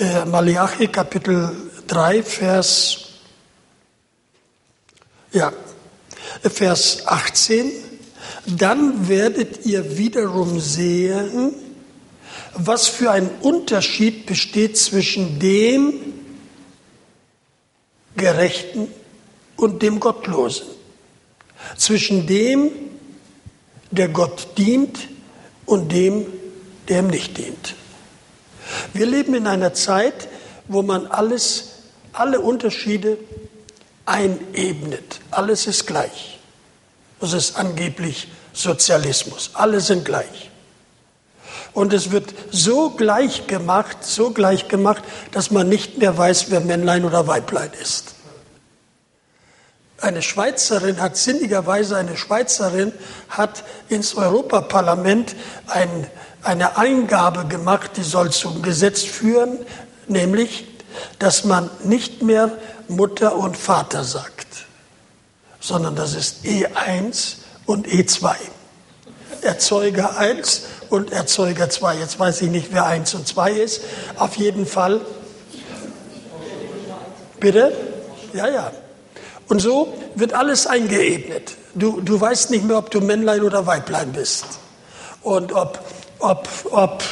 äh, Malachi Kapitel 3, Vers, ja, Vers 18. Dann werdet ihr wiederum sehen, was für ein Unterschied besteht zwischen dem Gerechten und dem Gottlosen. Zwischen dem, der Gott dient und dem, der ihm nicht dient. Wir leben in einer Zeit, wo man alles, alle Unterschiede einebnet. Alles ist gleich. Das ist angeblich Sozialismus. Alle sind gleich. Und es wird so gleich gemacht, so gleich gemacht, dass man nicht mehr weiß, wer Männlein oder Weiblein ist. Eine Schweizerin hat sinnigerweise, eine Schweizerin hat ins Europaparlament ein, eine Eingabe gemacht, die soll zum Gesetz führen, nämlich, dass man nicht mehr Mutter und Vater sagt, sondern das ist E1 und E2. Erzeuger 1 und Erzeuger 2. Jetzt weiß ich nicht, wer 1 und 2 ist. Auf jeden Fall. Bitte? Ja, ja. Und so wird alles eingeebnet. Du, du weißt nicht mehr, ob du Männlein oder Weiblein bist. Und ob, ob, ob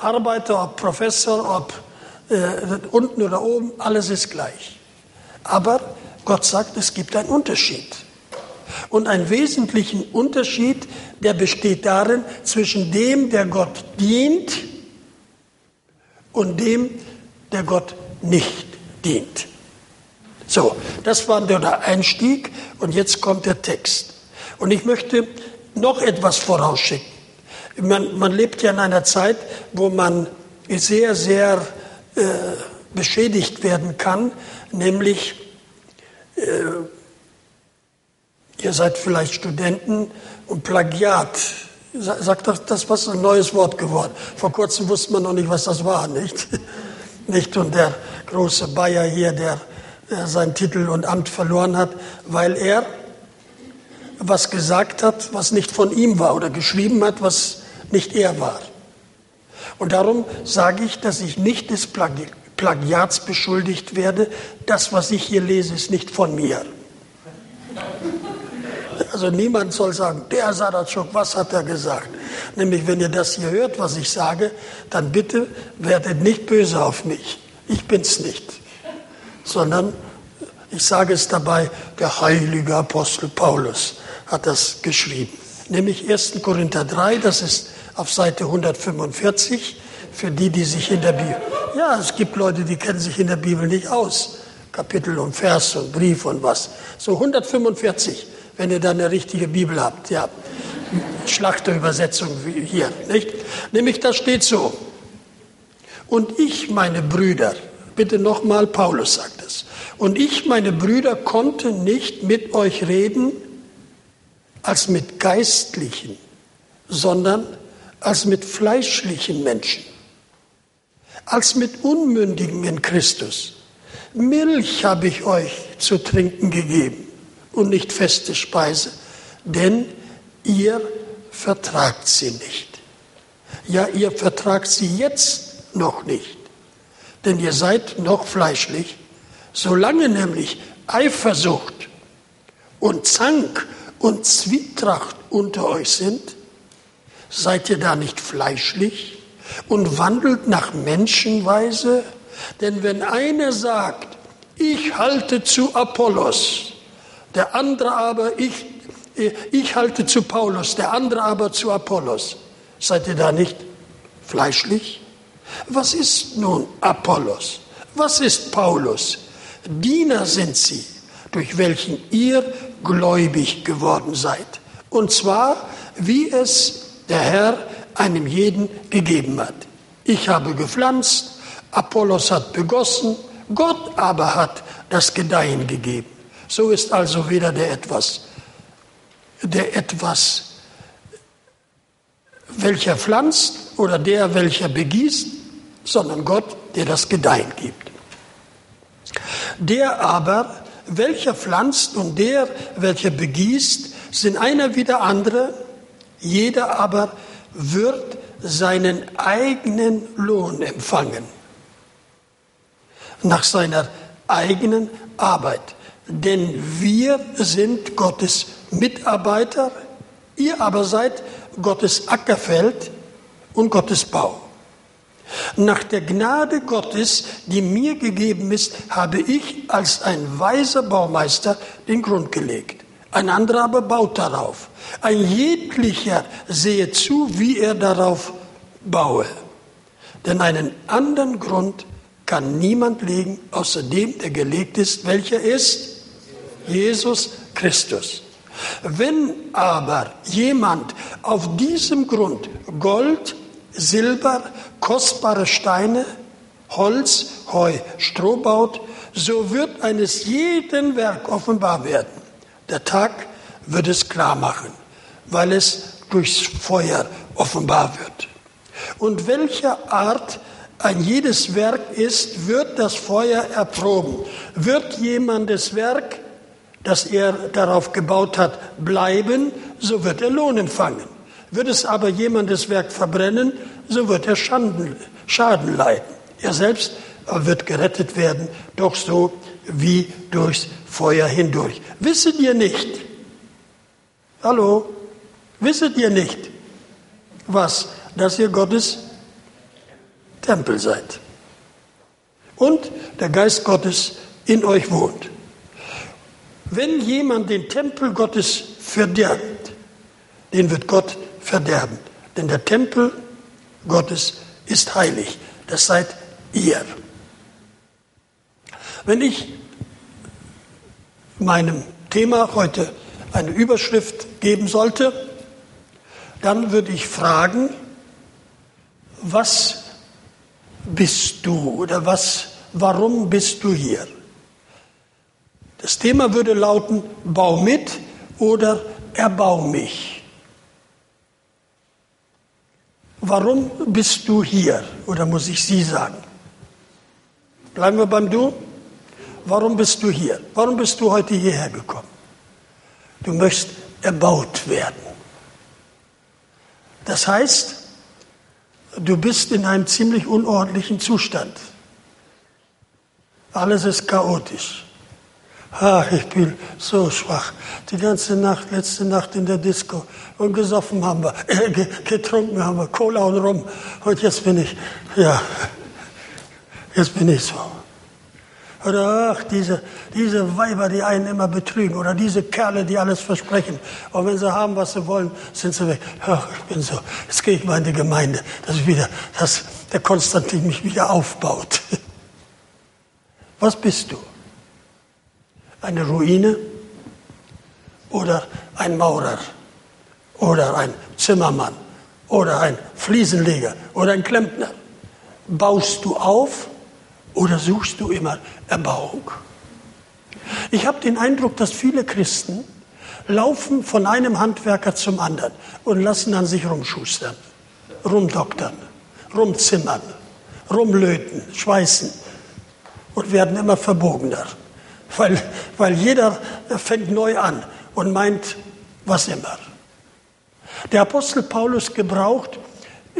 Arbeiter, ob Professor, ob äh, unten oder oben, alles ist gleich. Aber Gott sagt, es gibt einen Unterschied. Und einen wesentlichen Unterschied, der besteht darin, zwischen dem, der Gott dient, und dem, der Gott nicht dient. So, das war der Einstieg und jetzt kommt der Text. Und ich möchte noch etwas vorausschicken. Man, man lebt ja in einer Zeit, wo man sehr, sehr äh, beschädigt werden kann, nämlich äh, ihr seid vielleicht Studenten und Plagiat. Sagt das, das was ein neues Wort geworden. Vor kurzem wusste man noch nicht, was das war, nicht? Nicht und der große Bayer hier, der seinen Titel und Amt verloren hat, weil er was gesagt hat, was nicht von ihm war oder geschrieben hat, was nicht er war. Und darum sage ich, dass ich nicht des Plagi Plagiats beschuldigt werde. Das, was ich hier lese, ist nicht von mir. Also niemand soll sagen, der Sadatschuk, was hat er gesagt? Nämlich, wenn ihr das hier hört, was ich sage, dann bitte werdet nicht böse auf mich. Ich bin's nicht sondern ich sage es dabei, der heilige Apostel Paulus hat das geschrieben. Nämlich 1. Korinther 3, das ist auf Seite 145, für die, die sich in der Bibel. Ja, es gibt Leute, die kennen sich in der Bibel nicht aus. Kapitel und Vers und Brief und was. So 145, wenn ihr da eine richtige Bibel habt. Ja, Schlachterübersetzung hier, nicht? Nämlich, da steht so. Und ich, meine Brüder, Bitte nochmal, Paulus sagt es. Und ich, meine Brüder, konnte nicht mit euch reden als mit geistlichen, sondern als mit fleischlichen Menschen, als mit Unmündigen in Christus. Milch habe ich euch zu trinken gegeben und nicht feste Speise, denn ihr vertragt sie nicht. Ja, ihr vertragt sie jetzt noch nicht denn ihr seid noch fleischlich, solange nämlich Eifersucht und Zank und Zwietracht unter euch sind, seid ihr da nicht fleischlich und wandelt nach Menschenweise? Denn wenn einer sagt, ich halte zu Apollos, der andere aber, ich, ich halte zu Paulus, der andere aber zu Apollos, seid ihr da nicht fleischlich? Was ist nun Apollos? Was ist Paulus? Diener sind sie, durch welchen ihr gläubig geworden seid. Und zwar, wie es der Herr einem jeden gegeben hat. Ich habe gepflanzt, Apollos hat begossen, Gott aber hat das Gedeihen gegeben. So ist also weder der etwas, der etwas, welcher pflanzt oder der, welcher begießt, sondern Gott, der das Gedeihen gibt. Der aber, welcher pflanzt und der, welcher begießt, sind einer wie der andere, jeder aber wird seinen eigenen Lohn empfangen. nach seiner eigenen Arbeit. Denn wir sind Gottes Mitarbeiter, ihr aber seid Gottes Ackerfeld und Gottes Bau. Nach der Gnade Gottes, die mir gegeben ist, habe ich als ein weiser Baumeister den Grund gelegt. Ein anderer aber baut darauf. Ein jeglicher sehe zu, wie er darauf baue. Denn einen anderen Grund kann niemand legen, außer dem, der gelegt ist. Welcher ist? Jesus Christus. Wenn aber jemand auf diesem Grund Gold, Silber, kostbare Steine, Holz, Heu, Stroh baut, so wird eines jeden Werk offenbar werden. Der Tag wird es klar machen, weil es durchs Feuer offenbar wird. Und welcher Art ein jedes Werk ist, wird das Feuer erproben. Wird jemandes Werk, das er darauf gebaut hat, bleiben, so wird er Lohn empfangen. Wird es aber jemandes Werk verbrennen, so wird er Schanden, Schaden leiden. Er selbst wird gerettet werden, doch so wie durchs Feuer hindurch. Wisset ihr nicht? Hallo? Wisset ihr nicht, was? Dass ihr Gottes Tempel seid. Und der Geist Gottes in euch wohnt. Wenn jemand den Tempel Gottes verderbt, den wird Gott verderben. Denn der Tempel Gottes ist heilig. Das seid ihr. Wenn ich meinem Thema heute eine Überschrift geben sollte, dann würde ich fragen, was bist du oder was, warum bist du hier? Das Thema würde lauten, bau mit oder erbau mich. Warum bist du hier? Oder muss ich Sie sagen? Bleiben wir beim Du. Warum bist du hier? Warum bist du heute hierher gekommen? Du möchtest erbaut werden. Das heißt, du bist in einem ziemlich unordentlichen Zustand. Alles ist chaotisch. Ach, ich bin so schwach. Die ganze Nacht, letzte Nacht in der Disco. Und gesoffen haben wir, äh, getrunken haben wir, Cola und Rum. Und jetzt bin ich, ja, jetzt bin ich so. Oder ach, diese, diese Weiber, die einen immer betrügen. Oder diese Kerle, die alles versprechen. Und wenn sie haben, was sie wollen, sind sie weg. Ach, ich bin so. Jetzt gehe ich mal in die Gemeinde, dass ich wieder, dass der Konstantin mich wieder aufbaut. Was bist du? Eine Ruine? Oder ein Maurer? Oder ein Zimmermann? Oder ein Fliesenleger? Oder ein Klempner? Baust du auf oder suchst du immer Erbauung? Ich habe den Eindruck, dass viele Christen laufen von einem Handwerker zum anderen und lassen an sich rumschustern, rumdoktern, rumzimmern, rumlöten, schweißen und werden immer verbogener, weil, weil jeder fängt neu an und meint, was immer. Der Apostel Paulus gebraucht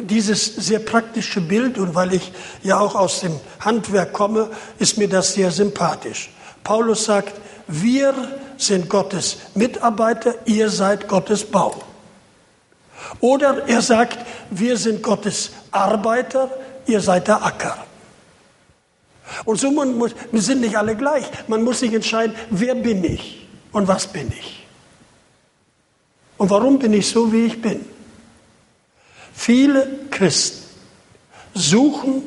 dieses sehr praktische Bild und weil ich ja auch aus dem Handwerk komme, ist mir das sehr sympathisch. Paulus sagt, wir sind Gottes Mitarbeiter, ihr seid Gottes Bau. Oder er sagt, wir sind Gottes Arbeiter, ihr seid der Acker. Und so muss, wir sind nicht alle gleich. Man muss sich entscheiden, wer bin ich und was bin ich. Und warum bin ich so, wie ich bin? Viele Christen suchen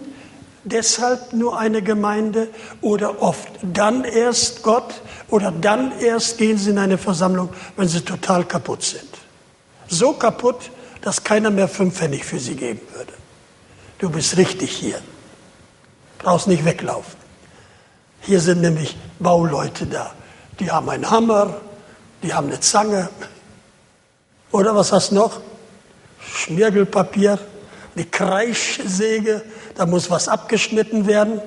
deshalb nur eine Gemeinde oder oft dann erst Gott oder dann erst gehen sie in eine Versammlung, wenn sie total kaputt sind. So kaputt, dass keiner mehr fünf Pfennig für sie geben würde. Du bist richtig hier. Brauchst nicht weglaufen. Hier sind nämlich Bauleute da. Die haben einen Hammer, die haben eine Zange. Oder was hast du noch? Schmirgelpapier, die Kreischsäge, da muss was abgeschnitten werden,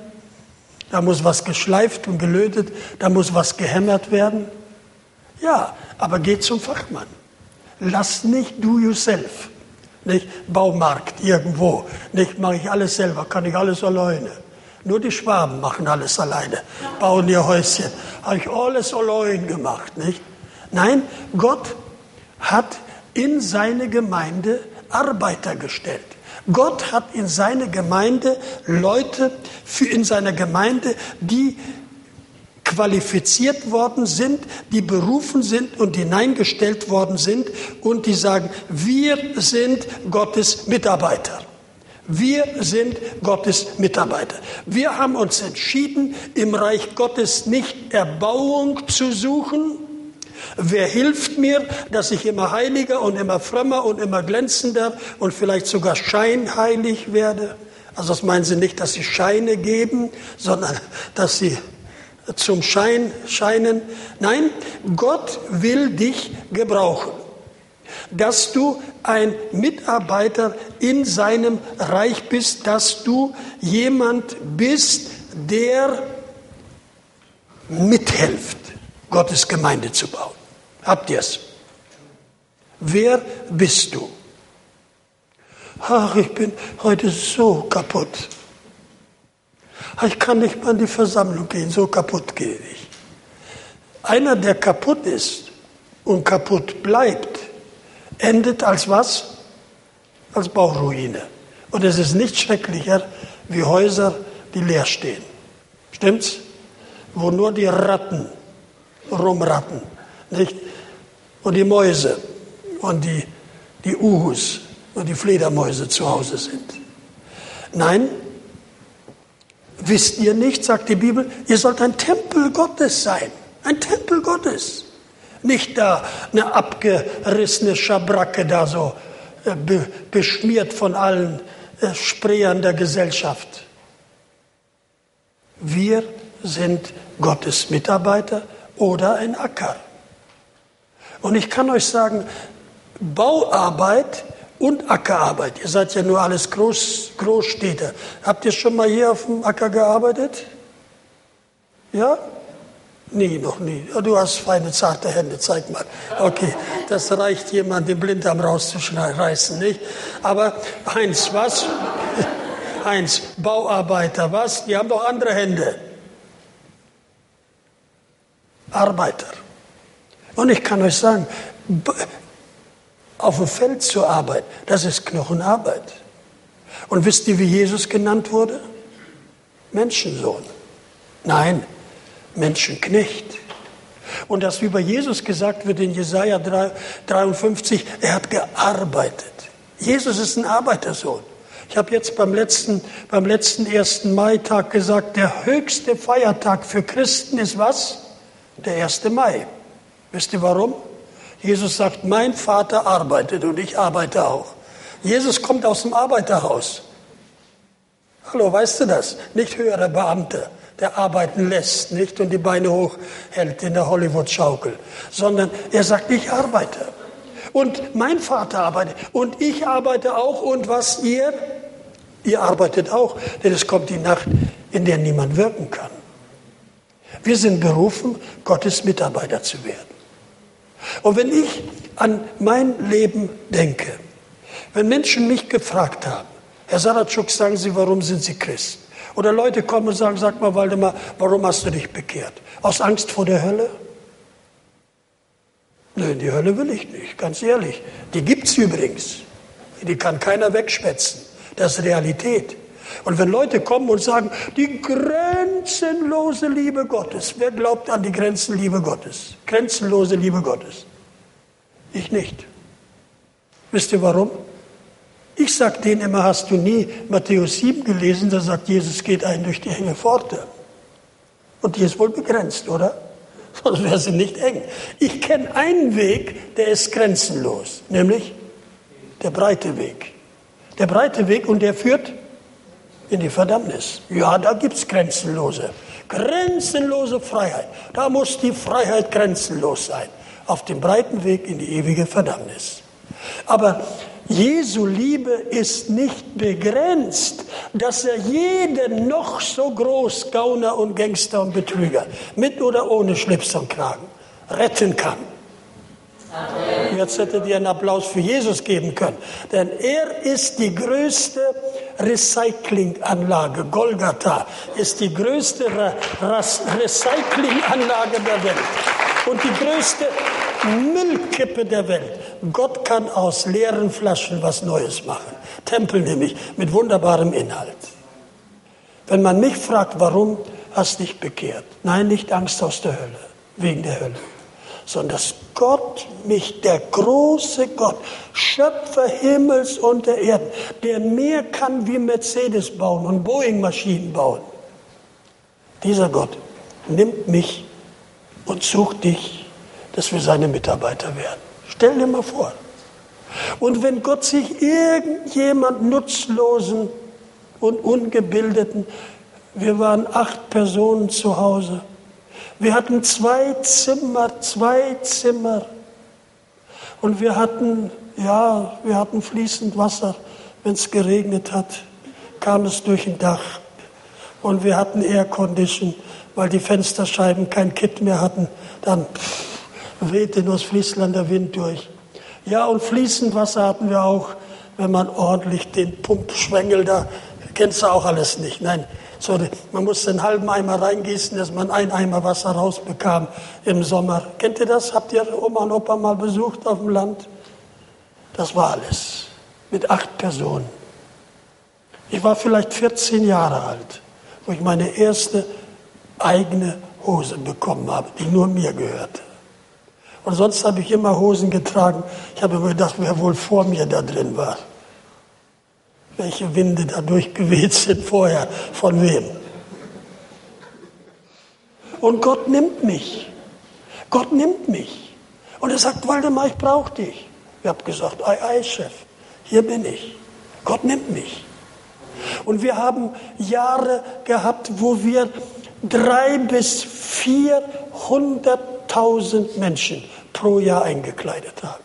da muss was geschleift und gelötet, da muss was gehämmert werden. Ja, aber geh zum Fachmann. Lass nicht do yourself. Nicht Baumarkt irgendwo. Nicht mache ich alles selber, kann ich alles alleine. Nur die Schwaben machen alles alleine, bauen ihr Häuschen. Habe ich alles allein gemacht, nicht? Nein, Gott hat in seine Gemeinde Arbeiter gestellt. Gott hat in seine Gemeinde Leute für in seiner Gemeinde, die qualifiziert worden sind, die berufen sind und hineingestellt worden sind und die sagen, wir sind Gottes Mitarbeiter. Wir sind Gottes Mitarbeiter. Wir haben uns entschieden, im Reich Gottes nicht Erbauung zu suchen. Wer hilft mir, dass ich immer heiliger und immer frömmer und immer glänzender und vielleicht sogar scheinheilig werde? Also das meinen Sie nicht, dass Sie Scheine geben, sondern dass Sie zum Schein scheinen. Nein, Gott will dich gebrauchen, dass du ein Mitarbeiter in seinem Reich bist, dass du jemand bist, der mithilft, Gottes Gemeinde zu bauen. Habt ihr es? Wer bist du? Ach, ich bin heute so kaputt. Ich kann nicht mal in die Versammlung gehen, so kaputt gehe ich. Einer, der kaputt ist und kaputt bleibt, endet als was? Als Bauruine. Und es ist nicht schrecklicher wie Häuser, die leer stehen. Stimmt's? Wo nur die Ratten rumratten, nicht? Und die Mäuse und die, die Uhus und die Fledermäuse zu Hause sind. Nein, Wisst ihr nicht, sagt die Bibel, ihr sollt ein Tempel Gottes sein. Ein Tempel Gottes. Nicht da eine abgerissene Schabracke da so äh, be, beschmiert von allen äh, der Gesellschaft. Wir sind Gottes Mitarbeiter oder ein Acker. Und ich kann euch sagen, Bauarbeit und Ackerarbeit. Ihr seid ja nur alles Groß, Großstädter. Habt ihr schon mal hier auf dem Acker gearbeitet? Ja? Nie, noch nie. Du hast feine, zarte Hände, zeig mal. Okay, das reicht jemand, den Blinddarm rauszureißen, nicht? Aber Heinz, was? Heinz, Bauarbeiter, was? Die haben doch andere Hände. Arbeiter. Und ich kann euch sagen, auf dem Feld zu arbeiten, das ist Knochenarbeit. Und wisst ihr, wie Jesus genannt wurde? Menschensohn. Nein, Menschenknecht. Und das wie bei Jesus gesagt wird in Jesaja 53, er hat gearbeitet. Jesus ist ein Arbeitersohn. Ich habe jetzt beim letzten, beim letzten ersten Maitag gesagt, der höchste Feiertag für Christen ist was? Der 1. Mai. Wisst ihr warum? Jesus sagt, mein Vater arbeitet und ich arbeite auch. Jesus kommt aus dem Arbeiterhaus. Hallo, weißt du das? Nicht höherer Beamter, der arbeiten lässt, nicht und die Beine hochhält in der Hollywood-Schaukel, sondern er sagt, ich arbeite. Und mein Vater arbeitet und ich arbeite auch und was ihr? Ihr arbeitet auch, denn es kommt die Nacht, in der niemand wirken kann. Wir sind berufen, Gottes Mitarbeiter zu werden. Und wenn ich an mein Leben denke, wenn Menschen mich gefragt haben, Herr Saratschuk, sagen Sie, warum sind Sie Christ? Oder Leute kommen und sagen, sag mal, Waldemar, warum hast du dich bekehrt? Aus Angst vor der Hölle? Nein, die Hölle will ich nicht, ganz ehrlich. Die gibt es übrigens. Die kann keiner wegschwätzen. Das ist Realität. Und wenn Leute kommen und sagen, die grenzenlose Liebe Gottes, wer glaubt an die Grenzenliebe Gottes? Grenzenlose Liebe Gottes. Ich nicht. Wisst ihr warum? Ich sage denen immer, hast du nie Matthäus 7 gelesen, da sagt Jesus, geht ein durch die enge Pforte. Und die ist wohl begrenzt, oder? Sonst wäre sie nicht eng. Ich kenne einen Weg, der ist grenzenlos, nämlich der breite Weg. Der breite Weg und der führt in die Verdammnis. Ja, da gibt es grenzenlose, grenzenlose Freiheit. Da muss die Freiheit grenzenlos sein. Auf dem breiten Weg in die ewige Verdammnis. Aber Jesu Liebe ist nicht begrenzt, dass er jeden noch so groß Gauner und Gangster und Betrüger mit oder ohne Schlips und Kragen retten kann. Jetzt hättet ihr einen Applaus für Jesus geben können. Denn er ist die größte Recyclinganlage. Golgatha ist die größte Recyclinganlage der Welt und die größte Müllkippe der Welt. Gott kann aus leeren Flaschen was Neues machen. Tempel nämlich mit wunderbarem Inhalt. Wenn man mich fragt, warum hast du dich bekehrt? Nein, nicht Angst aus der Hölle, wegen der Hölle sondern dass Gott mich, der große Gott, Schöpfer Himmels und der Erde, der mehr kann wie Mercedes bauen und Boeing-Maschinen bauen, dieser Gott nimmt mich und sucht dich, dass wir seine Mitarbeiter werden. Stell dir mal vor. Und wenn Gott sich irgendjemand Nutzlosen und Ungebildeten, wir waren acht Personen zu Hause, wir hatten zwei Zimmer, zwei Zimmer. Und wir hatten, ja, wir hatten fließend Wasser. Wenn es geregnet hat, kam es durch ein Dach. Und wir hatten Air Condition, weil die Fensterscheiben kein Kit mehr hatten. Dann wehte nur das Friesländer Wind durch. Ja, und fließend Wasser hatten wir auch, wenn man ordentlich den Pumpschwengel da, kennst du auch alles nicht. Nein, so, man musste einen halben Eimer reingießen, dass man einen Eimer Wasser rausbekam im Sommer. Kennt ihr das? Habt ihr Oma und Opa mal besucht auf dem Land? Das war alles. Mit acht Personen. Ich war vielleicht 14 Jahre alt, wo ich meine erste eigene Hose bekommen habe, die nur mir gehörte. Und sonst habe ich immer Hosen getragen. Ich habe immer gedacht, wer wohl vor mir da drin war welche Winde da durchgeweht sind vorher, von wem. Und Gott nimmt mich. Gott nimmt mich. Und er sagt, Waldemar, ich brauche dich. Ich habe gesagt, ei, ei, Chef, hier bin ich. Gott nimmt mich. Und wir haben Jahre gehabt, wo wir drei bis vierhunderttausend Menschen pro Jahr eingekleidet haben.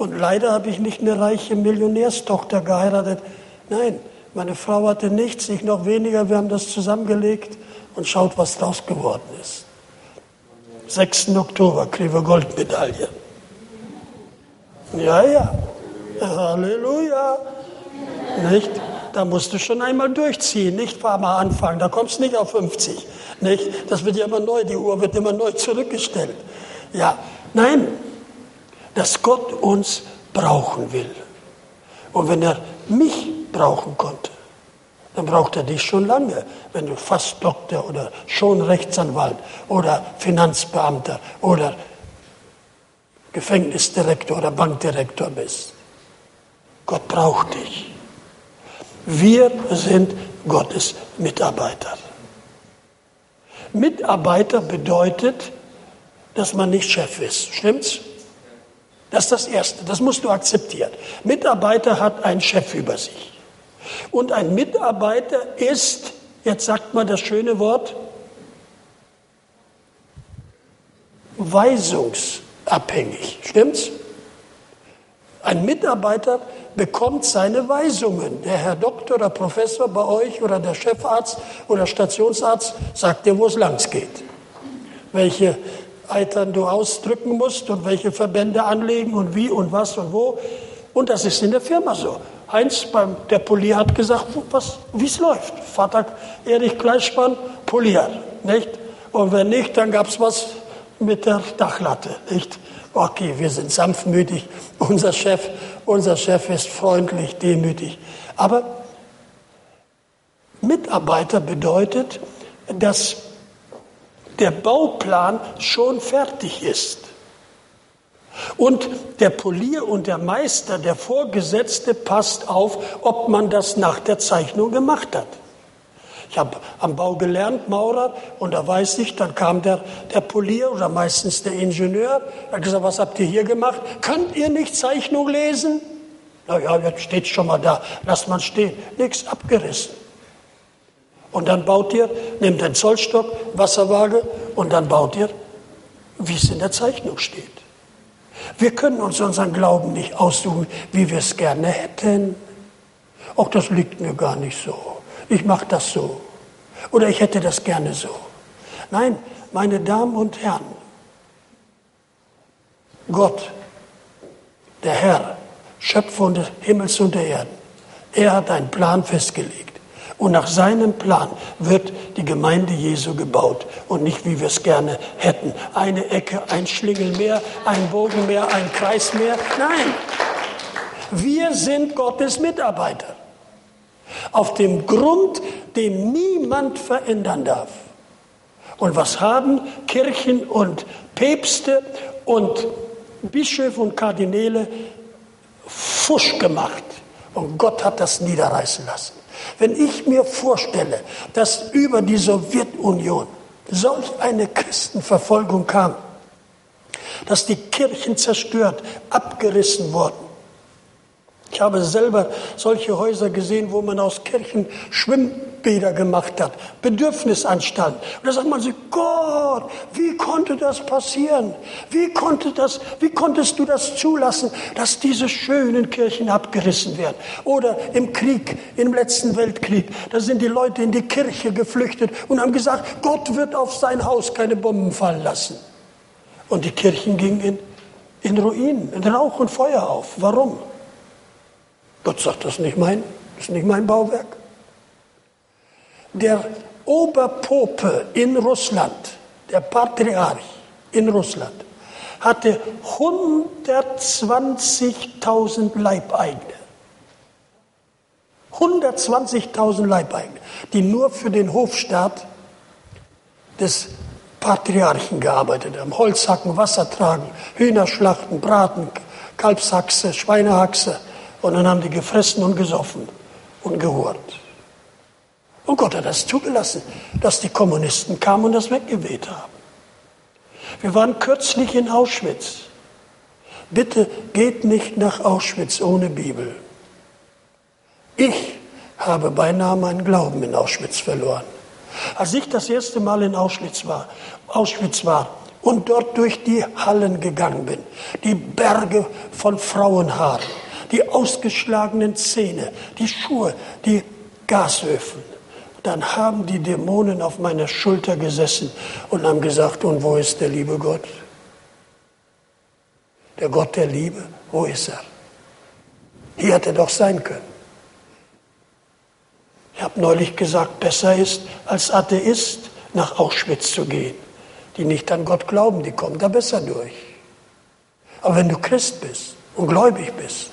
Und leider habe ich nicht eine reiche Millionärstochter geheiratet. Nein, meine Frau hatte nichts, ich noch weniger. Wir haben das zusammengelegt und schaut, was daraus geworden ist. 6. Oktober kriegen wir Goldmedaille. Ja, ja. Halleluja. Nicht? Da musst du schon einmal durchziehen, nicht fahr mal anfangen, da kommst du nicht auf 50. Nicht? Das wird ja immer neu, die Uhr wird immer neu zurückgestellt. Ja, nein, dass Gott uns brauchen will. Und wenn er mich brauchen konnte, dann braucht er dich schon lange, wenn du fast Doktor oder schon Rechtsanwalt oder Finanzbeamter oder Gefängnisdirektor oder Bankdirektor bist. Gott braucht dich. Wir sind Gottes Mitarbeiter. Mitarbeiter bedeutet, dass man nicht Chef ist. Stimmt's? Das ist das Erste, das musst du akzeptieren. Mitarbeiter hat einen Chef über sich. Und ein Mitarbeiter ist, jetzt sagt man das schöne Wort, weisungsabhängig. Stimmt's? Ein Mitarbeiter bekommt seine Weisungen. Der Herr Doktor oder Professor bei euch oder der Chefarzt oder Stationsarzt sagt dir, wo es lang geht. Welche Eitern du ausdrücken musst und welche Verbände anlegen und wie und was und wo. Und das ist in der Firma so. Heinz, beim, der Polier hat gesagt, wie es läuft. Vater Erich Gleichspann, Polier, nicht? Und wenn nicht, dann gab es was mit der Dachlatte, nicht? Okay, wir sind sanftmütig. Unser Chef, unser Chef ist freundlich, demütig. Aber Mitarbeiter bedeutet, dass der Bauplan schon fertig ist. Und der Polier und der Meister, der Vorgesetzte, passt auf, ob man das nach der Zeichnung gemacht hat. Ich habe am Bau gelernt, Maurer, und da weiß ich, dann kam der, der Polier oder meistens der Ingenieur, hat gesagt, was habt ihr hier gemacht? Könnt ihr nicht Zeichnung lesen? Na ja, jetzt steht schon mal da, lasst man stehen. Nichts abgerissen. Und dann baut ihr, nehmt den Zollstock, Wasserwaage und dann baut ihr, wie es in der Zeichnung steht. Wir können uns unseren Glauben nicht aussuchen, wie wir es gerne hätten. Auch das liegt mir gar nicht so. Ich mache das so. Oder ich hätte das gerne so. Nein, meine Damen und Herren, Gott, der Herr, Schöpfer des Himmels und der Erden, Er hat einen Plan festgelegt. Und nach seinem Plan wird die Gemeinde Jesu gebaut und nicht, wie wir es gerne hätten. Eine Ecke, ein Schlingel mehr, ein Bogen mehr, ein Kreis mehr. Nein, wir sind Gottes Mitarbeiter. Auf dem Grund, den niemand verändern darf. Und was haben Kirchen und Päpste und Bischöfe und Kardinäle fusch gemacht? Und Gott hat das niederreißen lassen. Wenn ich mir vorstelle, dass über die Sowjetunion solch eine Christenverfolgung kam, dass die Kirchen zerstört, abgerissen wurden, ich habe selber solche Häuser gesehen, wo man aus Kirchen Schwimmbäder gemacht hat, Bedürfnisanstalten. Und da sagt man sich, Gott, wie konnte das passieren? Wie, konnte das, wie konntest du das zulassen, dass diese schönen Kirchen abgerissen werden? Oder im Krieg, im letzten Weltkrieg, da sind die Leute in die Kirche geflüchtet und haben gesagt, Gott wird auf sein Haus keine Bomben fallen lassen. Und die Kirchen gingen in, in Ruinen, in Rauch und Feuer auf. Warum? Gott sagt, das ist nicht mein, das ist nicht mein Bauwerk. Der Oberpope in Russland, der Patriarch in Russland, hatte 120.000 Leibeigene. 120.000 Leibeigene, die nur für den Hofstaat des Patriarchen gearbeitet haben. Holzhacken, Wasser tragen, Hühnerschlachten, Braten, Kalbshaxe, Schweinehaxe, und dann haben die gefressen und gesoffen und gehurt. Und Gott hat das zugelassen, dass die Kommunisten kamen und das weggeweht haben. Wir waren kürzlich in Auschwitz. Bitte geht nicht nach Auschwitz ohne Bibel. Ich habe beinahe meinen Glauben in Auschwitz verloren. Als ich das erste Mal in Auschwitz war, Auschwitz war und dort durch die Hallen gegangen bin, die Berge von Frauenhaaren, die ausgeschlagenen Zähne, die Schuhe, die Gasöfen. Dann haben die Dämonen auf meiner Schulter gesessen und haben gesagt, und wo ist der liebe Gott? Der Gott der Liebe, wo ist er? Hier hätte er doch sein können. Ich habe neulich gesagt, besser ist, als Atheist nach Auschwitz zu gehen. Die nicht an Gott glauben, die kommen da besser durch. Aber wenn du Christ bist und gläubig bist,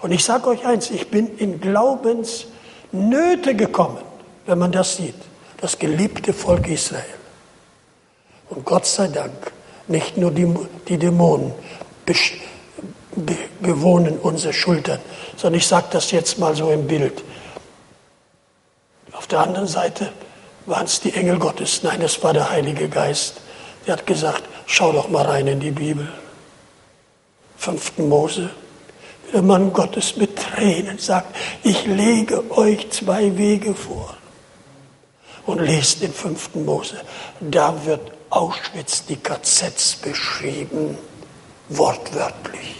und ich sage euch eins, ich bin in Glaubensnöte gekommen, wenn man das sieht. Das geliebte Volk Israel. Und Gott sei Dank, nicht nur die, die Dämonen be, be, bewohnen unsere Schultern, sondern ich sage das jetzt mal so im Bild. Auf der anderen Seite waren es die Engel Gottes. Nein, es war der Heilige Geist. Der hat gesagt, schau doch mal rein in die Bibel. Fünften Mose, der Mann Gottes mit Tränen sagt, ich lege euch zwei Wege vor. Und lest den fünften Mose. Da wird Auschwitz, die KZs beschrieben, wortwörtlich.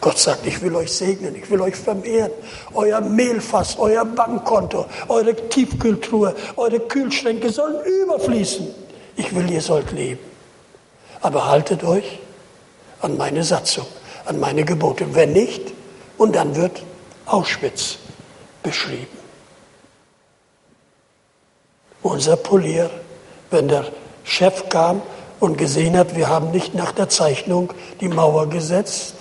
Gott sagt, ich will euch segnen, ich will euch vermehren. Euer Mehlfass, euer Bankkonto, eure Tiefkühltruhe, eure Kühlschränke sollen überfließen. Ich will, ihr sollt leben. Aber haltet euch an meine Satzung an meine Gebote. Wenn nicht, und dann wird Auschwitz beschrieben. Unser Polier, wenn der Chef kam und gesehen hat, wir haben nicht nach der Zeichnung die Mauer gesetzt,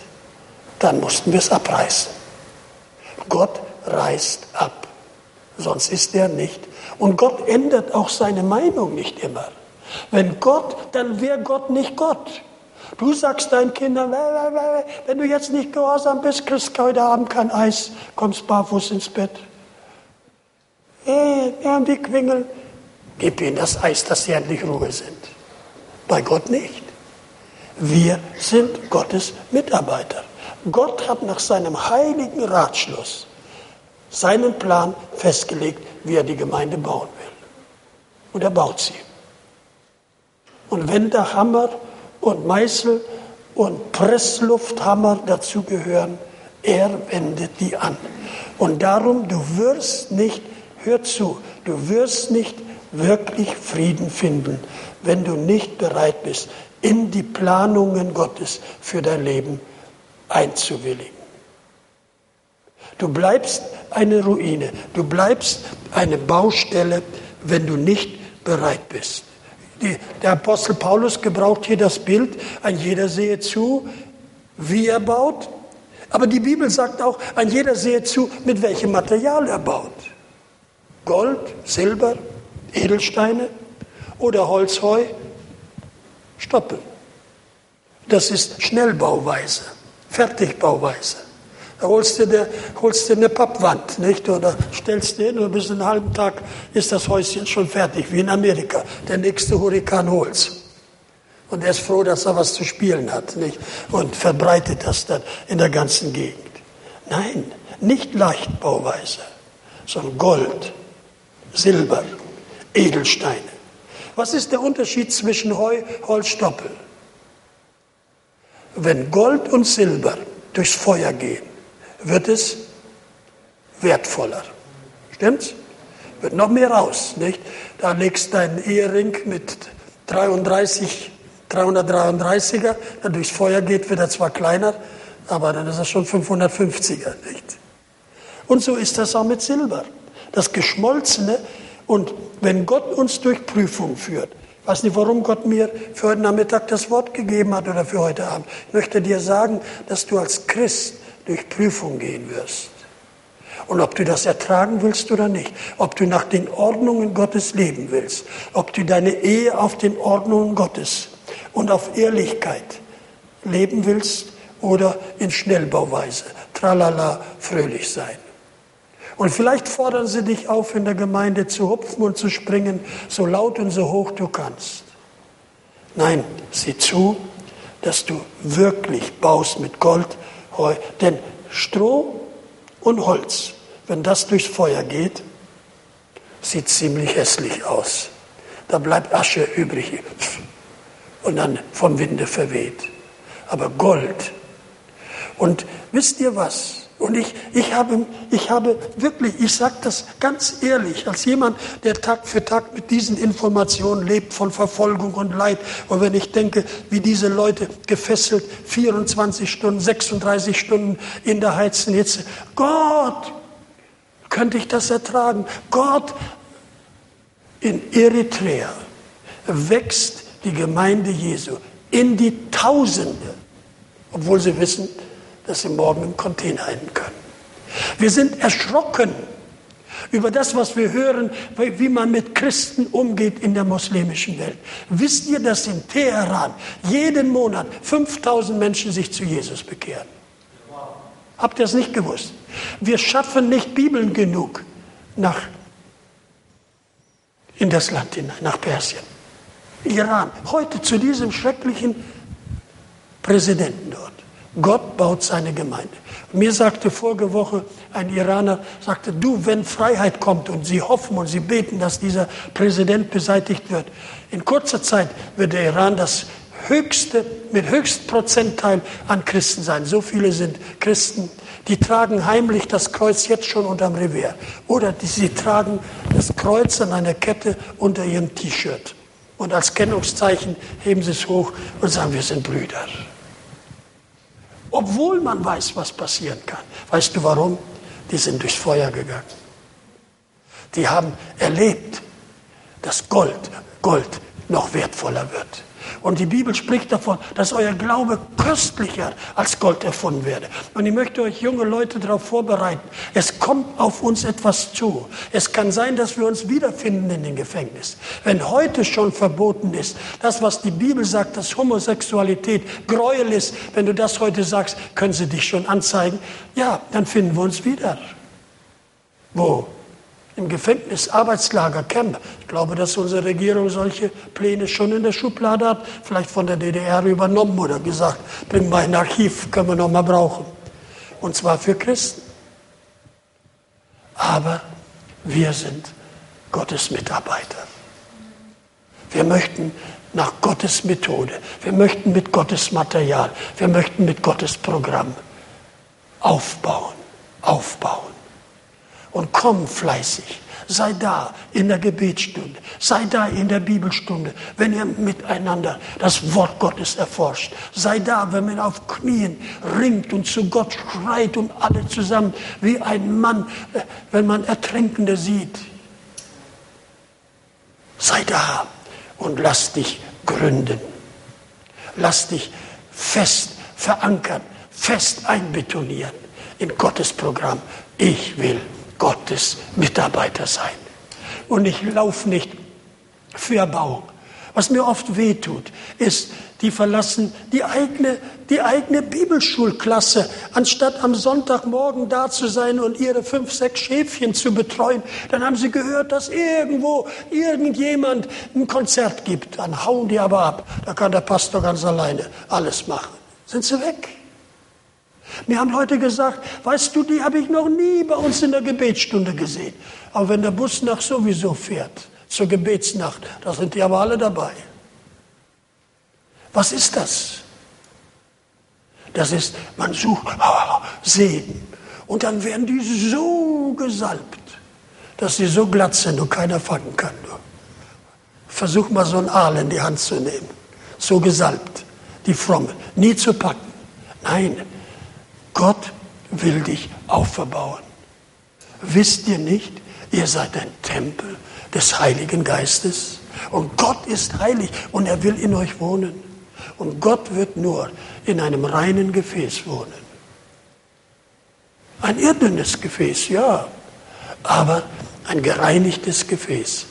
dann mussten wir es abreißen. Gott reißt ab, sonst ist er nicht. Und Gott ändert auch seine Meinung nicht immer. Wenn Gott, dann wäre Gott nicht Gott. Du sagst deinen Kindern, wenn du jetzt nicht gehorsam bist, kriegst du heute Abend kein Eis, kommst barfuß ins Bett. Hey, wir haben die Quingel. Gib ihnen das Eis, dass sie endlich Ruhe sind. Bei Gott nicht. Wir sind Gottes Mitarbeiter. Gott hat nach seinem heiligen Ratschluss seinen Plan festgelegt, wie er die Gemeinde bauen will. Und er baut sie. Und wenn der Hammer und Meißel und Presslufthammer dazugehören. Er wendet die an. Und darum, du wirst nicht, hör zu, du wirst nicht wirklich Frieden finden, wenn du nicht bereit bist, in die Planungen Gottes für dein Leben einzuwilligen. Du bleibst eine Ruine. Du bleibst eine Baustelle, wenn du nicht bereit bist. Die, der Apostel Paulus gebraucht hier das Bild, ein jeder sehe zu, wie er baut. Aber die Bibel sagt auch, ein jeder sehe zu, mit welchem Material er baut. Gold, Silber, Edelsteine oder Holzheu, Stoppeln. Das ist Schnellbauweise, Fertigbauweise. Da holst du, eine, holst du eine Pappwand, nicht? Oder stellst hin und bis einen halben Tag ist das Häuschen schon fertig, wie in Amerika. Der nächste Hurrikan holt's. Und er ist froh, dass er was zu spielen hat, nicht? Und verbreitet das dann in der ganzen Gegend. Nein, nicht Leichtbauweise, sondern Gold, Silber, Edelsteine. Was ist der Unterschied zwischen Heu, Holz, Stoppel? Wenn Gold und Silber durchs Feuer gehen, wird es wertvoller. Stimmt's? Wird noch mehr raus, nicht? Da legst du deinen Ehering mit 33, 333er, der durchs Feuer geht, wird er zwar kleiner, aber dann ist er schon 550er, nicht? Und so ist das auch mit Silber. Das Geschmolzene und wenn Gott uns durch Prüfung führt, ich weiß nicht, warum Gott mir für heute Nachmittag das Wort gegeben hat oder für heute Abend. Ich möchte dir sagen, dass du als Christ durch Prüfung gehen wirst. Und ob du das ertragen willst oder nicht, ob du nach den Ordnungen Gottes leben willst, ob du deine Ehe auf den Ordnungen Gottes und auf Ehrlichkeit leben willst oder in Schnellbauweise, tralala, fröhlich sein. Und vielleicht fordern sie dich auf, in der Gemeinde zu hupfen und zu springen, so laut und so hoch du kannst. Nein, sieh zu, dass du wirklich baust mit Gold, Heu. Denn Stroh und Holz, wenn das durchs Feuer geht, sieht ziemlich hässlich aus. Da bleibt Asche übrig und dann vom Winde verweht. Aber Gold. Und wisst ihr was? Und ich, ich, habe, ich habe wirklich, ich sage das ganz ehrlich, als jemand, der Tag für Tag mit diesen Informationen lebt von Verfolgung und Leid. Und wenn ich denke, wie diese Leute gefesselt 24 Stunden, 36 Stunden in der heizen Hitze. Gott, könnte ich das ertragen? Gott, in Eritrea wächst die Gemeinde Jesu in die Tausende, obwohl sie wissen, dass sie morgen im Container enden können. Wir sind erschrocken über das, was wir hören, wie man mit Christen umgeht in der muslimischen Welt. Wisst ihr, dass in Teheran jeden Monat 5000 Menschen sich zu Jesus bekehren? Habt ihr es nicht gewusst? Wir schaffen nicht Bibeln genug nach, in das Land hinein, nach Persien. Iran, heute zu diesem schrecklichen Präsidenten dort. Gott baut seine Gemeinde. Mir sagte vorige Woche ein Iraner, sagte, du, wenn Freiheit kommt und sie hoffen und sie beten, dass dieser Präsident beseitigt wird, in kurzer Zeit wird der Iran das höchste, mit höchstem Prozentteil an Christen sein. So viele sind Christen, die tragen heimlich das Kreuz jetzt schon unterm Revers. Oder die, sie tragen das Kreuz an einer Kette unter ihrem T-Shirt. Und als Kennungszeichen heben sie es hoch und sagen, wir sind Brüder obwohl man weiß, was passieren kann. Weißt du warum? Die sind durchs Feuer gegangen. Die haben erlebt, dass Gold, Gold noch wertvoller wird. Und die Bibel spricht davon, dass euer Glaube köstlicher als Gold erfunden werde. Und ich möchte euch junge Leute darauf vorbereiten. Es kommt auf uns etwas zu. Es kann sein, dass wir uns wiederfinden in den Gefängnis. Wenn heute schon verboten ist, das, was die Bibel sagt, dass Homosexualität Gräuel ist, wenn du das heute sagst, können sie dich schon anzeigen. Ja, dann finden wir uns wieder. Wo? Im Gefängnis, Arbeitslager, Camp. Ich glaube, dass unsere Regierung solche Pläne schon in der Schublade hat, vielleicht von der DDR übernommen oder gesagt, bring mal ein Archiv, können wir noch mal brauchen. Und zwar für Christen. Aber wir sind Gottes Mitarbeiter. Wir möchten nach Gottes Methode, wir möchten mit Gottes Material, wir möchten mit Gottes Programm aufbauen, aufbauen. Und komm fleißig. Sei da in der Gebetsstunde, sei da in der Bibelstunde, wenn ihr miteinander das Wort Gottes erforscht. Sei da, wenn man auf Knien ringt und zu Gott schreit und alle zusammen wie ein Mann, äh, wenn man Ertrinkende sieht. Sei da und lass dich gründen. Lass dich fest verankern, fest einbetonieren in Gottes Programm. Ich will Gottes Mitarbeiter sein. Und ich laufe nicht für Erbauung. Was mir oft wehtut, ist, die verlassen die eigene, die eigene Bibelschulklasse, anstatt am Sonntagmorgen da zu sein und ihre fünf, sechs Schäfchen zu betreuen. Dann haben sie gehört, dass irgendwo irgendjemand ein Konzert gibt. Dann hauen die aber ab. Da kann der Pastor ganz alleine alles machen. Sind sie weg. Mir haben Leute gesagt, weißt du, die habe ich noch nie bei uns in der Gebetsstunde gesehen. Aber wenn der Bus nach sowieso fährt, zur Gebetsnacht, da sind die aber alle dabei. Was ist das? Das ist, man sucht Segen. Und dann werden die so gesalbt, dass sie so glatt sind und keiner fangen kann. Versuch mal so einen Aal in die Hand zu nehmen. So gesalbt, die Fromme, nie zu packen. Nein, Gott will dich auferbauen. Wisst ihr nicht, ihr seid ein Tempel des Heiligen Geistes? Und Gott ist heilig und er will in euch wohnen. Und Gott wird nur in einem reinen Gefäß wohnen. Ein irdenes Gefäß, ja, aber ein gereinigtes Gefäß.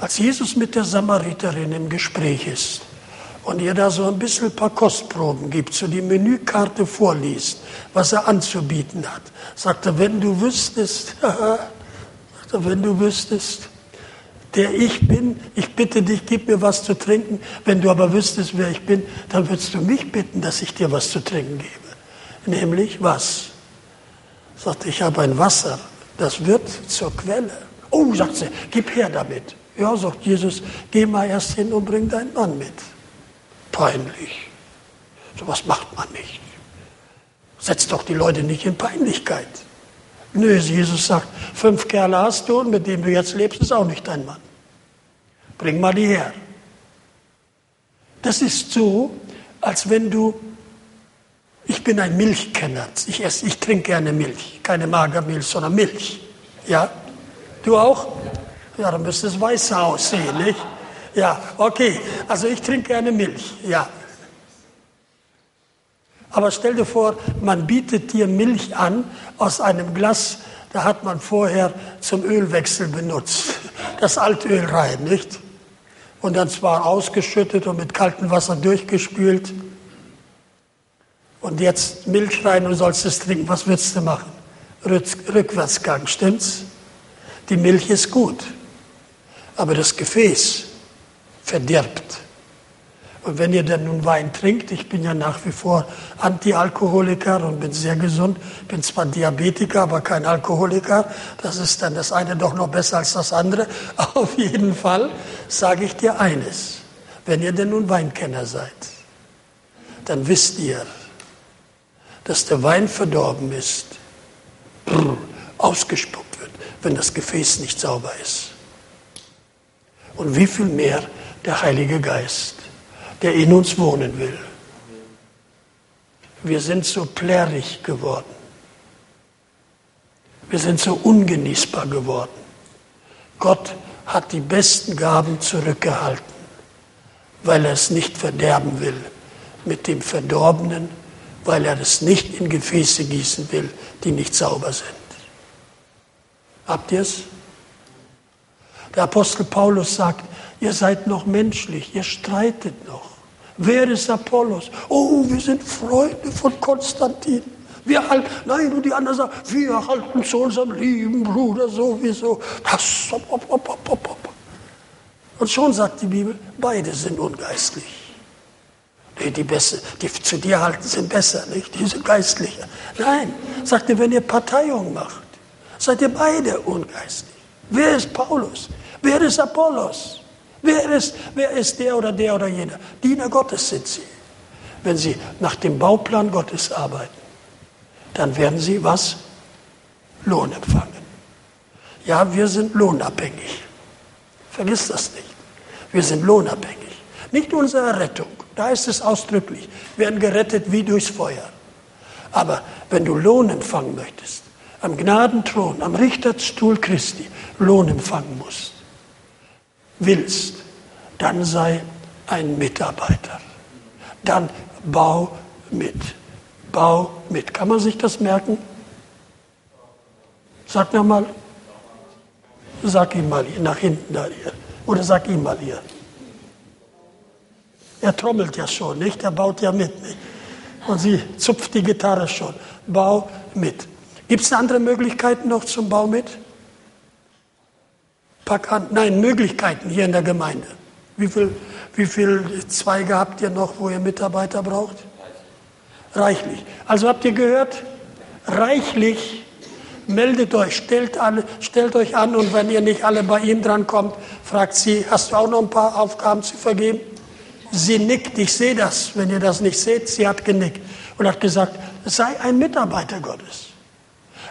Als Jesus mit der Samariterin im Gespräch ist, und ihr da so ein bisschen ein paar Kostproben gibt, so die Menükarte vorliest, was er anzubieten hat, sagt er, wenn du wüsstest, sagt er, wenn du wüsstest, der ich bin, ich bitte dich, gib mir was zu trinken. Wenn du aber wüsstest, wer ich bin, dann würdest du mich bitten, dass ich dir was zu trinken gebe. Nämlich was? Sagt, ich habe ein Wasser, das wird zur Quelle. Oh, sagt sie, gib her damit. Ja, sagt Jesus, geh mal erst hin und bring deinen Mann mit peinlich. Sowas macht man nicht. Setzt doch die Leute nicht in Peinlichkeit. Nö, Jesus sagt, fünf Kerle hast du und mit denen du jetzt lebst, ist auch nicht dein Mann. Bring mal die her. Das ist so, als wenn du, ich bin ein Milchkenner, ich, esse, ich trinke gerne Milch, keine Magermilch, sondern Milch. Ja? Du auch? Ja, dann müsste es weißer aussehen, nicht? Ja, okay. Also ich trinke gerne Milch, ja. Aber stell dir vor, man bietet dir Milch an aus einem Glas, da hat man vorher zum Ölwechsel benutzt. Das Altöl rein, nicht? Und dann zwar ausgeschüttet und mit kaltem Wasser durchgespült. Und jetzt Milch rein und sollst es trinken. Was würdest du machen? Rückwärtsgang, stimmt's? Die Milch ist gut. Aber das Gefäß, verdirbt. Und wenn ihr dann nun Wein trinkt, ich bin ja nach wie vor Antialkoholiker und bin sehr gesund, bin zwar Diabetiker, aber kein Alkoholiker, das ist dann das eine doch noch besser als das andere. Auf jeden Fall sage ich dir eines, wenn ihr denn nun Weinkenner seid, dann wisst ihr, dass der Wein verdorben ist, ausgespuckt wird, wenn das Gefäß nicht sauber ist. Und wie viel mehr der Heilige Geist, der in uns wohnen will. Wir sind so plärrig geworden. Wir sind so ungenießbar geworden. Gott hat die besten Gaben zurückgehalten, weil er es nicht verderben will mit dem Verdorbenen, weil er es nicht in Gefäße gießen will, die nicht sauber sind. Habt ihr es? Der Apostel Paulus sagt, Ihr seid noch menschlich, ihr streitet noch. Wer ist Apollos? Oh, wir sind Freunde von Konstantin. Wir halten, nein, und die anderen sagen, wir halten zu unserem lieben Bruder sowieso. Das, und schon sagt die Bibel, beide sind ungeistlich. Nee, die, besser, die zu dir halten sind besser, nicht? Die sind geistlicher. Nein, sagt er, wenn ihr Parteiung macht, seid ihr beide ungeistlich. Wer ist Paulus? Wer ist Apollos? Wer ist, wer ist der oder der oder jener? Diener Gottes sind sie. Wenn sie nach dem Bauplan Gottes arbeiten, dann werden sie was? Lohn empfangen. Ja, wir sind lohnabhängig. Vergiss das nicht. Wir sind lohnabhängig. Nicht unsere Errettung. Da ist es ausdrücklich. Wir werden gerettet wie durchs Feuer. Aber wenn du Lohn empfangen möchtest, am Gnadenthron, am Richterstuhl Christi Lohn empfangen musst, willst, dann sei ein Mitarbeiter. Dann bau mit. Bau mit. Kann man sich das merken? Sag nochmal. Sag ihm mal hier, nach hinten da hier. Oder sag ihm mal hier. Er trommelt ja schon, nicht? Er baut ja mit. Nicht? Und sie zupft die Gitarre schon. Bau mit. Gibt es andere Möglichkeiten noch zum Bau mit? Pack an. Nein, Möglichkeiten hier in der Gemeinde. Wie viele wie viel Zweige habt ihr noch, wo ihr Mitarbeiter braucht? Reichlich. Also habt ihr gehört? Reichlich. Meldet euch, stellt, alle, stellt euch an und wenn ihr nicht alle bei ihm drankommt, fragt sie, hast du auch noch ein paar Aufgaben zu vergeben? Sie nickt, ich sehe das. Wenn ihr das nicht seht, sie hat genickt und hat gesagt, sei ein Mitarbeiter Gottes.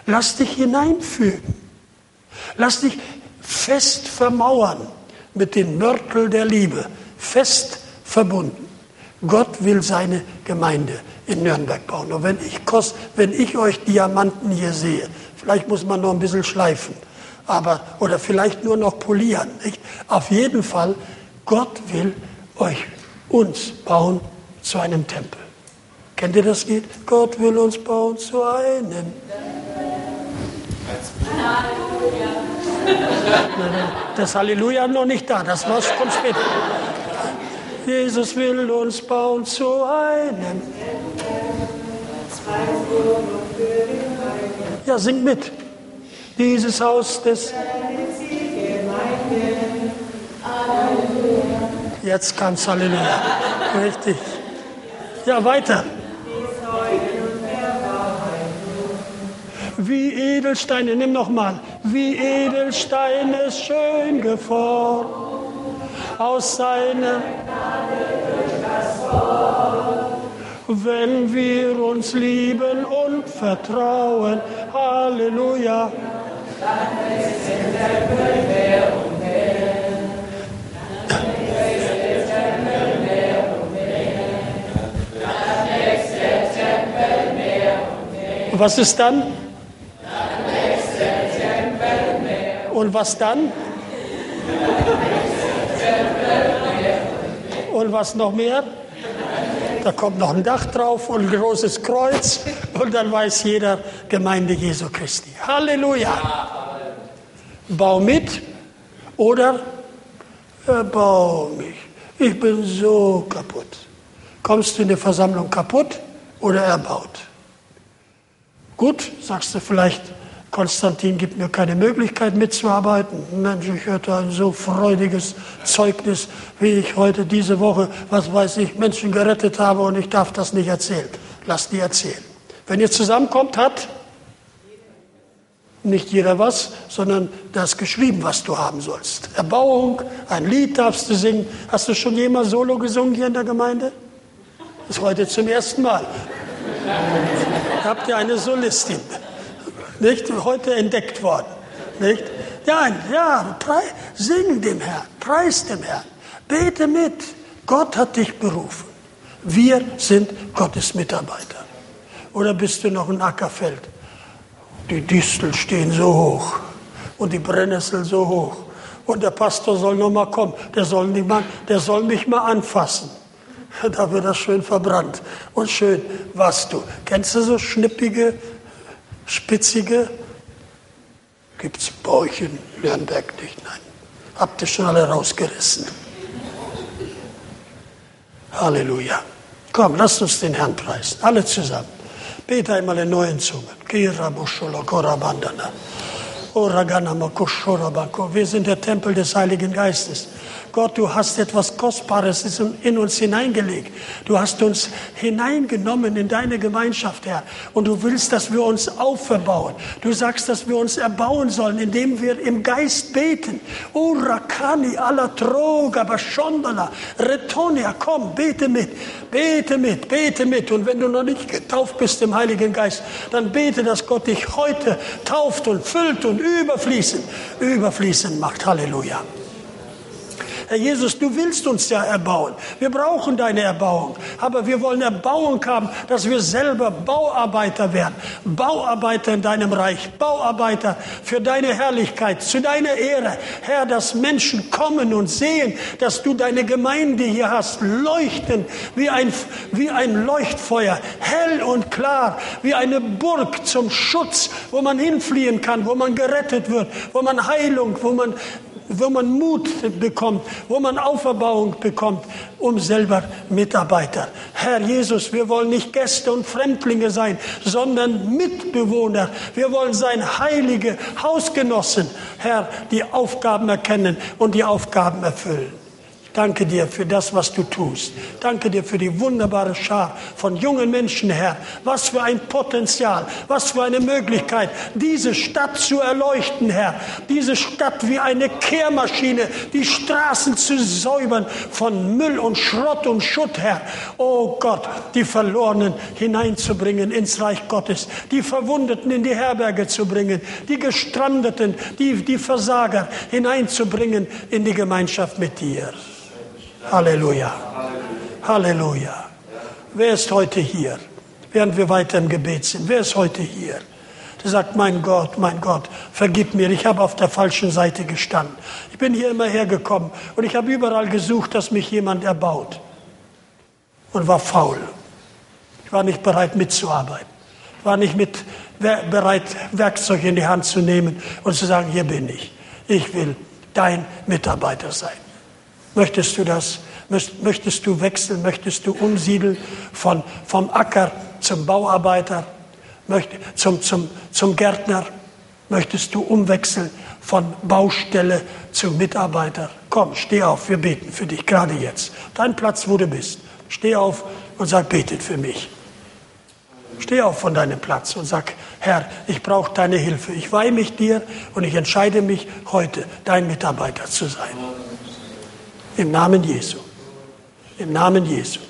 Lass dich hineinfügen. Lass dich fest vermauern mit dem Mörtel der Liebe. Fest verbunden. Gott will seine Gemeinde in Nürnberg bauen. Und wenn ich, kost, wenn ich euch Diamanten hier sehe, vielleicht muss man noch ein bisschen schleifen, aber, oder vielleicht nur noch polieren. Nicht? Auf jeden Fall, Gott will euch uns bauen zu einem Tempel. Kennt ihr das Lied? Gott will uns bauen zu einem. Halleluja. Das Halleluja noch nicht da, das war kommt später. Jesus will uns bauen zu einem. Ja, sing mit. Dieses Haus des. Jetzt kann's Halleluja. Richtig. Ja, weiter. Wie Edelsteine, nimm noch mal. Wie Edelsteine schön geformt aus seiner wenn wir uns lieben und vertrauen. Halleluja. Dann ist mehr und was ist dann? Und was dann? Und was noch mehr? Da kommt noch ein Dach drauf und ein großes Kreuz und dann weiß jeder Gemeinde Jesu Christi. Halleluja. Bau mit oder erbau mich. Ich bin so kaputt. Kommst du in der Versammlung kaputt oder erbaut? Gut, sagst du vielleicht, Konstantin gibt mir keine Möglichkeit mitzuarbeiten. Mensch, ich hörte ein so freudiges Zeugnis, wie ich heute diese Woche, was weiß ich, Menschen gerettet habe und ich darf das nicht erzählen. Lass die erzählen. Wenn ihr zusammenkommt, hat nicht jeder was, sondern das geschrieben, was du haben sollst. Erbauung, ein Lied darfst du singen. Hast du schon jemals Solo gesungen hier in der Gemeinde? Das ist heute zum ersten Mal habt ihr eine Solistin, nicht? Heute entdeckt worden, nicht? Ja, ja, sing dem Herrn, preis dem Herrn, bete mit. Gott hat dich berufen. Wir sind Gottes Mitarbeiter. Oder bist du noch ein Ackerfeld? Die Disteln stehen so hoch und die Brennnessel so hoch. Und der Pastor soll noch mal kommen. Der soll, nicht mal, der soll mich mal anfassen. Da wird das schön verbrannt. Und schön warst du. Kennst du so schnippige, spitzige? Gibt es bei in Nürnberg nicht? Nein. Habt ihr schon alle rausgerissen. Halleluja. Komm, lasst uns den Herrn preisen. Alle zusammen. Bete einmal in neuen Zungen. Wir sind der Tempel des Heiligen Geistes. Gott, du hast etwas Kostbares in uns hineingelegt. Du hast uns hineingenommen in deine Gemeinschaft, Herr. Und du willst, dass wir uns auferbauen. Du sagst, dass wir uns erbauen sollen, indem wir im Geist beten. O Rakani, alla Droga, Bashondala, Retonia, komm, bete mit, bete mit, bete mit. Und wenn du noch nicht getauft bist im Heiligen Geist, dann bete, dass Gott dich heute tauft und füllt und überfließend, überfließend macht. Halleluja. Herr Jesus, du willst uns ja erbauen. Wir brauchen deine Erbauung. Aber wir wollen Erbauung haben, dass wir selber Bauarbeiter werden. Bauarbeiter in deinem Reich. Bauarbeiter für deine Herrlichkeit, zu deiner Ehre. Herr, dass Menschen kommen und sehen, dass du deine Gemeinde hier hast, leuchten wie ein, wie ein Leuchtfeuer, hell und klar, wie eine Burg zum Schutz, wo man hinfliehen kann, wo man gerettet wird, wo man Heilung, wo man wo man Mut bekommt, wo man Auferbauung bekommt, um selber Mitarbeiter. Herr Jesus, wir wollen nicht Gäste und Fremdlinge sein, sondern Mitbewohner. Wir wollen sein heilige Hausgenossen, Herr, die Aufgaben erkennen und die Aufgaben erfüllen. Danke dir für das, was du tust. Danke dir für die wunderbare Schar von jungen Menschen, Herr. Was für ein Potenzial, was für eine Möglichkeit, diese Stadt zu erleuchten, Herr. Diese Stadt wie eine Kehrmaschine, die Straßen zu säubern von Müll und Schrott und Schutt, Herr. Oh Gott, die Verlorenen hineinzubringen ins Reich Gottes, die Verwundeten in die Herberge zu bringen, die Gestrandeten, die, die Versager hineinzubringen in die Gemeinschaft mit dir. Halleluja. Halleluja. Wer ist heute hier? Während wir weiter im Gebet sind, wer ist heute hier? Der sagt, mein Gott, mein Gott, vergib mir, ich habe auf der falschen Seite gestanden. Ich bin hier immer hergekommen und ich habe überall gesucht, dass mich jemand erbaut. Und war faul. Ich war nicht bereit mitzuarbeiten. Ich war nicht mit, bereit, Werkzeug in die Hand zu nehmen und zu sagen, hier bin ich. Ich will dein Mitarbeiter sein. Möchtest du das? Möchtest du wechseln? Möchtest du umsiedeln von, vom Acker zum Bauarbeiter? zum, zum, zum Gärtner? Möchtest du umwechseln von Baustelle zu Mitarbeiter? Komm, steh auf, wir beten für dich, gerade jetzt. Dein Platz, wo du bist. Steh auf und sag, betet für mich. Steh auf von deinem Platz und sag, Herr, ich brauche deine Hilfe. Ich weihe mich dir und ich entscheide mich heute, dein Mitarbeiter zu sein. Im Namen Jesu. Im Namen Jesu.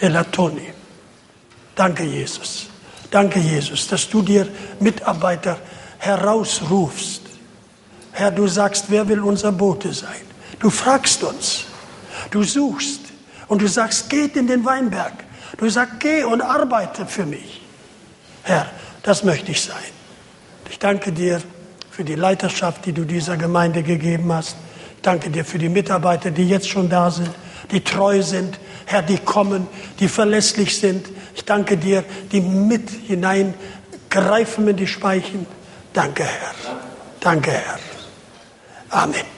Elatoni. Danke, Jesus. Danke, Jesus, dass du dir Mitarbeiter herausrufst. Herr, du sagst, wer will unser Bote sein? Du fragst uns. Du suchst. Und du sagst, geht in den Weinberg. Du sagst, geh und arbeite für mich. Herr, das möchte ich sein. Ich danke dir für die Leiterschaft, die du dieser Gemeinde gegeben hast danke dir für die Mitarbeiter, die jetzt schon da sind, die treu sind, Herr, die kommen, die verlässlich sind. Ich danke dir, die mit hineingreifen in die Speichen. Danke, Herr. Danke, Herr. Amen.